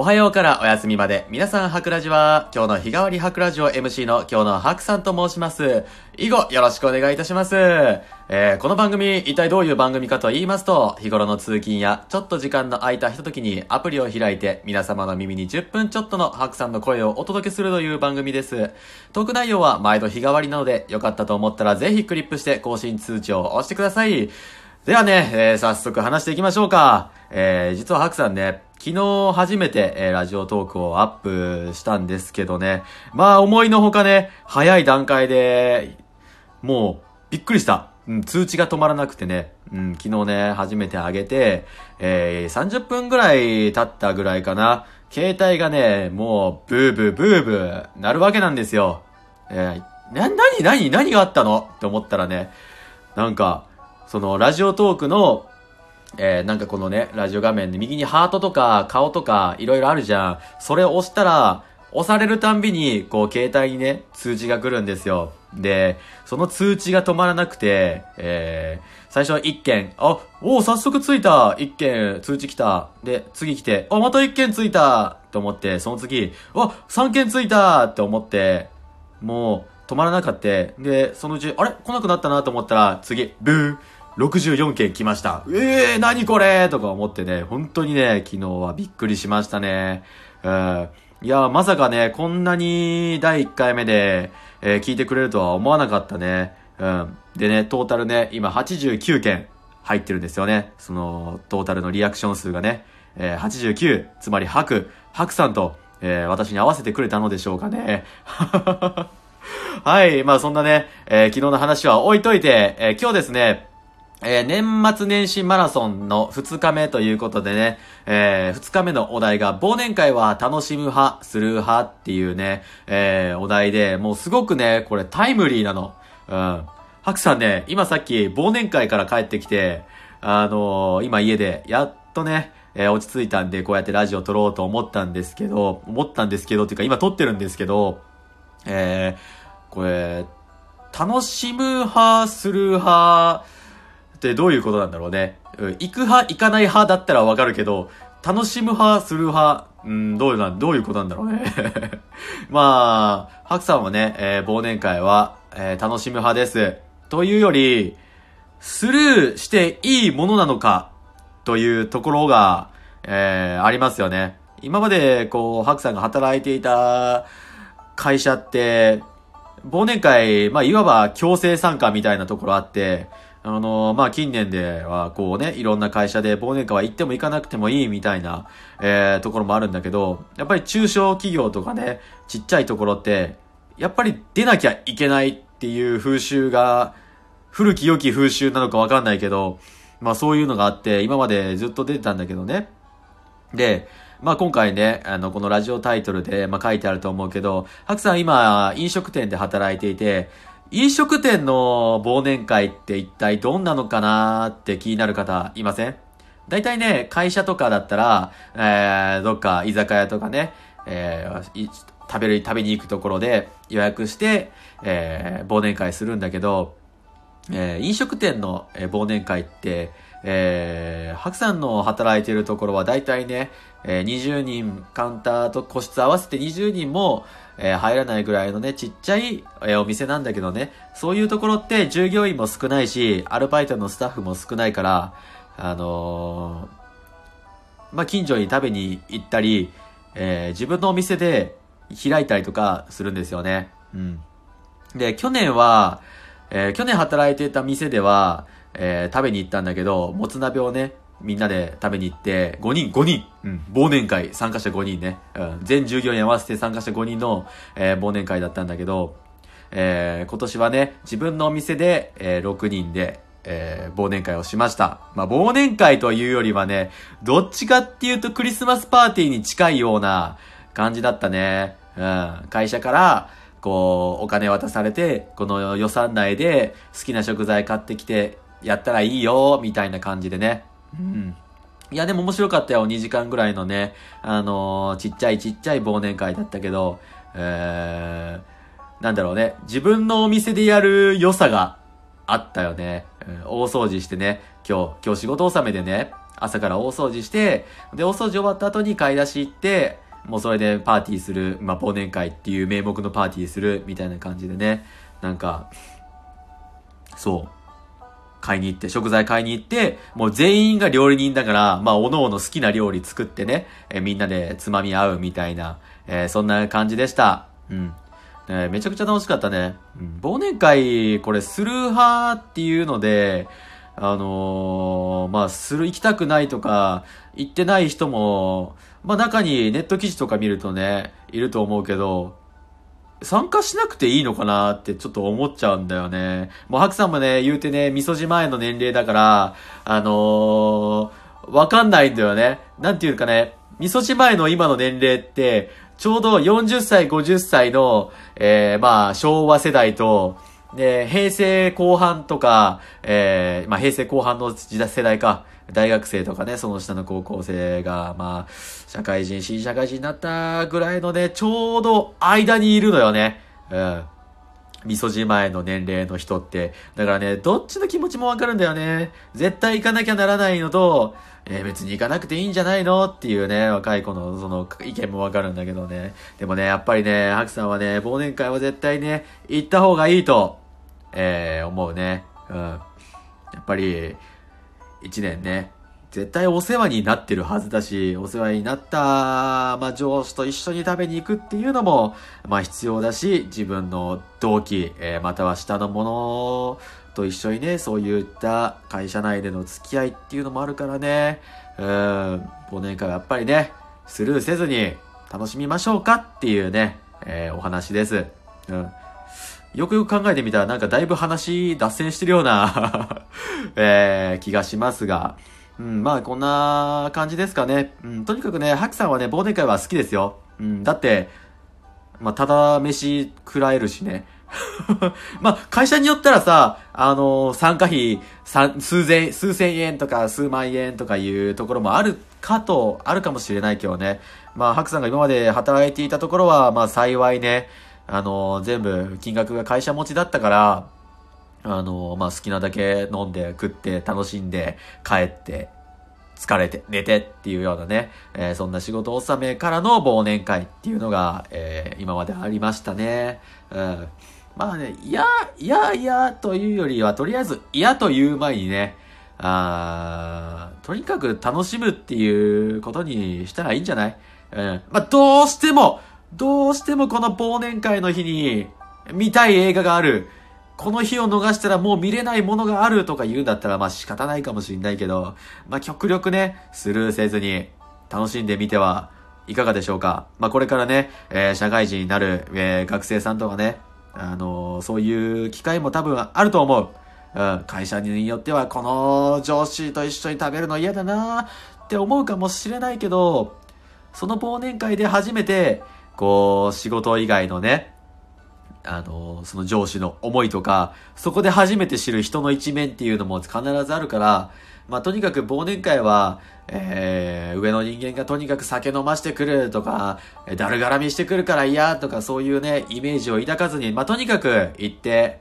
おはようからお休みまで。皆さん、ハクラジは、今日の日替わりハクラジオ MC の今日のハクさんと申します。以後、よろしくお願いいたします。えー、この番組、一体どういう番組かと言いますと、日頃の通勤や、ちょっと時間の空いたひとときにアプリを開いて、皆様の耳に10分ちょっとのハクさんの声をお届けするという番組です。トーク内容は毎度日替わりなので、よかったと思ったらぜひクリップして更新通知を押してください。ではね、えー早速話していきましょうか。えー、実はハクさんね、昨日初めて、えーラジオトークをアップしたんですけどね。まあ思いのほかね、早い段階で、もうびっくりした。うん、通知が止まらなくてね、うん、昨日ね、初めて上げて、えー、30分ぐらい経ったぐらいかな。携帯がね、もうブーブーブーブーなるわけなんですよ。えー、な、なになに何があったの？って思ったらね、なんか、そのラジオトークの、えー、なんかこのね、ラジオ画面で右にハートとか顔とかいろいろあるじゃん。それを押したら、押されるたんびに、こう、携帯にね、通知が来るんですよ。で、その通知が止まらなくて、えー、最初は1件、あ、お早速ついた !1 件通知来た。で、次来て、あ、また1件ついたと思って、その次、あ、3件ついたって思って、もう、止まらなかった。で、そのうち、あれ？来なくなったなと思ったら、次、ブー64件来ました。ええー、何これ？とか思ってね、本当にね、昨日はびっくりしましたね。うんいや、まさかね、こんなに第1回目で、えー聞いてくれるとは思わなかったね。うん。でね、トータルね、今89件入ってるんですよね。その、トータルのリアクション数がね、えー89、つまりハク、ハクさんと、えー私に合わせてくれたのでしょうかね。はい。まあそんなね、えー昨日の話は置いといて、えー今日ですね、えー年末年始マラソンの2日目ということでね、え2日目のお題が忘年会は楽しむ派、する派っていうね、えーお題で、もうすごくね、これタイムリーなの。うん。ハクさんね、今さっき忘年会から帰ってきて、あのー今家で、やっとね、えー落ち着いたんで、こうやってラジオ撮ろうと思ったんですけど、思ったんですけど、っていうか今撮ってるんですけど、えーこれ、楽しむ派、する派ってどういうことなんだろうね。うん行く派、行かない派だったらわかるけど、楽しむ派、する派、うん、どういうな、どういうことなんだろうね。まあ、ハクさんはね、えー忘年会は、えー楽しむ派です。というより、スルーしていいものなのか、というところが、えーありますよね。今まで、こう、ハクさんが働いていた会社って、忘年会、まあ、いわば強制参加みたいなところあって、あの、まあ、近年では、こうね、いろんな会社で忘年会は行っても行かなくてもいいみたいな、えーところもあるんだけど、やっぱり中小企業とかね、ちっちゃいところって、やっぱり出なきゃいけないっていう風習が、古き良き風習なのかわかんないけど、まあそういうのがあって、今までずっと出てたんだけどね。で、まあ今回ね、あの、このラジオタイトルで、まあ書いてあると思うけど、ハクさん今、飲食店で働いていて、飲食店の忘年会って一体どんなのかなって気になる方いません？大体ね、会社とかだったら、えー、どっか居酒屋とかね、えー食べる、食べに行くところで予約して、えー忘年会するんだけど、えー飲食店の、忘年会って、えー、白さんの働いてるところは大体ね、えー20人カウンターと個室合わせて20人も、えー入らないぐらいのね、ちっちゃい、えーお店なんだけどね、そういうところって従業員も少ないし、アルバイトのスタッフも少ないから、あのーまあ、近所に食べに行ったり、え自分のお店で開いたりとかするんですよね。うん。で、去年は、え去年働いていた店では、え食べに行ったんだけど、もつ鍋をね、みんなで食べに行って、5人、5人、うん、忘年会、参加者5人ね、うん、全従業員合わせて参加者5人の、えー忘年会だったんだけど、えー今年はね、自分のお店で、えー6人で、えー忘年会をしました。まあ、忘年会というよりはね、どっちかっていうとクリスマスパーティーに近いような感じだったね。うん。会社から、こう、お金渡されて、この予算内で好きな食材買ってきて、やったらいいよ、みたいな感じでね。うん。いや、でも面白かったよ。2時間ぐらいのね、あのーちっちゃいちっちゃい忘年会だったけど、えー、なんだろうね。自分のお店でやる良さがあったよね。うん大掃除してね、今日、今日仕事納めでね、朝から大掃除して、で、大掃除終わった後に買い出し行って、もうそれでパーティーする、まあ、忘年会っていう名目のパーティーする、みたいな感じでね、なんか、そう。買いに行って、食材買いに行って、もう全員が料理人だから、まあ、おのおの好きな料理作ってね、え、みんなでつまみ合うみたいな、えー、そんな感じでした。うん。えめちゃくちゃ楽しかったね。うん、忘年会、これ、する派っていうので、あのー、まあ、する、行きたくないとか、行ってない人も、まあ、中にネット記事とか見るとね、いると思うけど、参加しなくていいのかなってちょっと思っちゃうんだよね。もう、ハクさんもね、言うてね、味噌汁前の年齢だから、あのー、わかんないんだよね。なんていうかね、味噌汁前の今の年齢って、ちょうど40歳、50歳の、えー、まあ、昭和世代と、で、平成後半とか、えー、まあ、平成後半の時代世代か、大学生とかね、その下の高校生が、まあ、社会人、新社会人になったぐらいのね、ちょうど間にいるのよね。うん。味噌汁前の年齢の人って。だからね、どっちの気持ちもわかるんだよね。絶対行かなきゃならないのと、えー、別に行かなくていいんじゃないのっていうね、若い子のその意見もわかるんだけどね。でもね、やっぱりね、ハクさんはね、忘年会は絶対ね、行った方がいいと、えー、思うね。うん。やっぱり、一年ね、絶対お世話になってるはずだし、お世話になった、まあ、上司と一緒に食べに行くっていうのも、まあ、必要だし、自分の同期、えー、または下の者と一緒にね、そういった会社内での付き合いっていうのもあるからね、うん、忘年会はやっぱりね、スルーせずに楽しみましょうかっていうね、えー、お話です。うん。よくよく考えてみたらなんかだいぶ話脱線してるような えー、気がしますが、うん、まあこんな感じですかね。うん、とにかくね、ハクさんはね、忘年会は好きですよ。うん、だって、まあただ飯食らえるしね。まあ、会社によったらさ、あのー、参加費、数千、数千円とか数万円とかいうところもあるかと、あるかもしれないけどね。まあ、ハクさんが今まで働いていたところは、まあ幸いね、あの、全部金額が会社持ちだったから、あの、まあ、好きなだけ飲んで食って楽しんで帰って疲れて寝てっていうようなね、えー、そんな仕事納めからの忘年会っていうのが、えー、今までありましたね。うん。まあね、いや、いやいやというよりは、とりあえず嫌という前にね、あとにかく楽しむっていうことにしたらいいんじゃない？うん。まあ、どうしても、どうしてもこの忘年会の日に見たい映画がある。この日を逃したらもう見れないものがあるとか言うんだったらまあ仕方ないかもしれないけど、まあ極力ね、スルーせずに楽しんでみてはいかがでしょうか。まあこれからね、えー、社会人になる、えー、学生さんとかね、あのー、そういう機会も多分あると思う。うん、会社によってはこの上司と一緒に食べるの嫌だなって思うかもしれないけど、その忘年会で初めて、こう、仕事以外のね、あの、その上司の思いとか、そこで初めて知る人の一面っていうのも必ずあるから、まあ、とにかく忘年会は、えー、上の人間がとにかく酒飲ましてくるとか、だるがらみしてくるから嫌とか、そういうね、イメージを抱かずに、まあ、とにかく行って、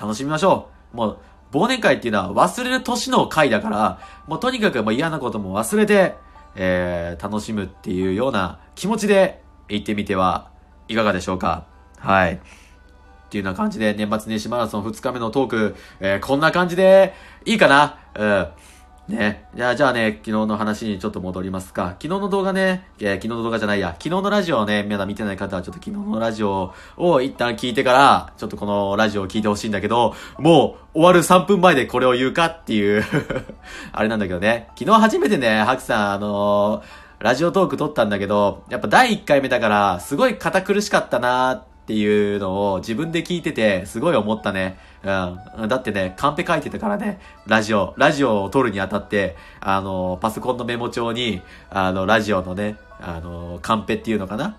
楽しみましょう。もう、忘年会っていうのは忘れる年の会だから、もうとにかくもう嫌なことも忘れて、えー、楽しむっていうような気持ちで行ってみてはいかがでしょうか？はい。っていうような感じで、年末年始マラソン2日目のトーク、えー、こんな感じでいいかな？うん。ね。じゃあ、じゃあね、昨日の話にちょっと戻りますか。昨日の動画ね、えー、昨日の動画じゃないや、昨日のラジオをね、まだ見てない方はちょっと昨日のラジオを一旦聞いてから、ちょっとこのラジオを聞いてほしいんだけど、もう終わる3分前でこれを言うかっていう あれなんだけどね。昨日初めてね、ハクさん、あのーラジオトーク撮ったんだけど、やっぱ第1回目だから、すごい堅苦しかったなーっていうのを自分で聞いてて、すごい思ったね。うん。だってね、カンペ書いてたからね、ラジオ、ラジオを撮るにあたって、あの、パソコンのメモ帳に、あの、ラジオのね、あの、カンペっていうのかな？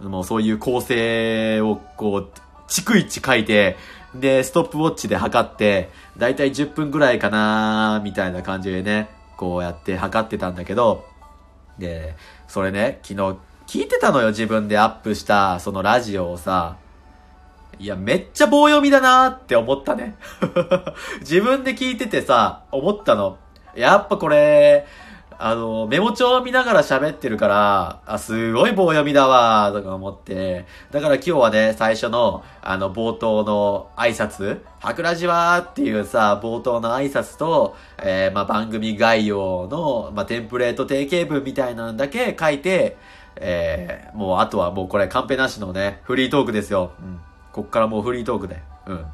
もうそういう構成をこう、逐一書いて、で、ストップウォッチで測って、だいたい10分ぐらいかなみたいな感じでね、こうやって測ってたんだけど、で、それね、昨日聞いてたのよ、自分でアップした、そのラジオをさ。いや、めっちゃ棒読みだなーって思ったね。自分で聞いててさ、思ったの。やっぱこれ、あの、メモ帳を見ながら喋ってるから、あ、すごい棒読みだわ、とか思って。だから今日はね、最初の、あの、冒頭の挨拶、はくらじわーっていうさ、冒頭の挨拶と、えー、まあ、番組概要の、まあ、テンプレート定型文みたいなんだけ書いて、えー、もうあとはもうこれカンペなしのね、フリートークですよ。うん。こっからもうフリートークで。うん。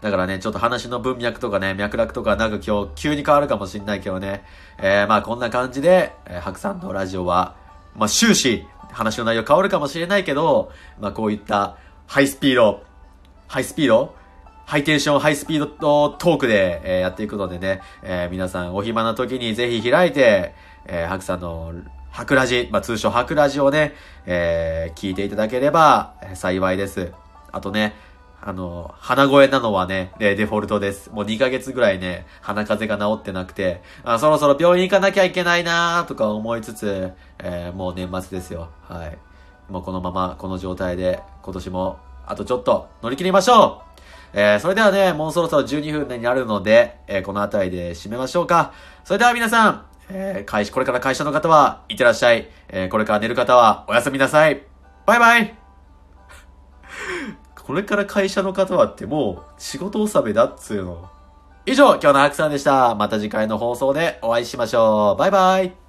だからね、ちょっと話の文脈とかね、脈絡とかなんか今日急に変わるかもしんないけどね。えー、まあこんな感じで、えー、白さんのラジオは、まあ終始話の内容変わるかもしれないけど、まあこういったハイスピード、ハイスピードハイテンション、ハイスピードトークで、えー、やっていくのでね、えー、皆さんお暇な時にぜひ開いて、えー、白さんの白ラジ、まあ通称白ラジをね、えー、聞いていただければ幸いです。あとね、あの、鼻声なのはね、デフォルトです。もう2ヶ月ぐらいね、鼻風邪が治ってなくて、あそろそろ病院行かなきゃいけないなーとか思いつつ、えー、もう年末ですよ。はい。もうこのまま、この状態で、今年も、あとちょっと乗り切りましょうえー、それではね、もうそろそろ12分になるので、えー、この辺りで締めましょうか。それでは皆さん、えー、会社、これから会社の方は、いってらっしゃい。えー、これから寝る方は、おやすみなさい。バイバイこれから会社の方はってもう仕事納めだっつうの。以上、今日のハクさんでした。また次回の放送でお会いしましょう。バイバイ。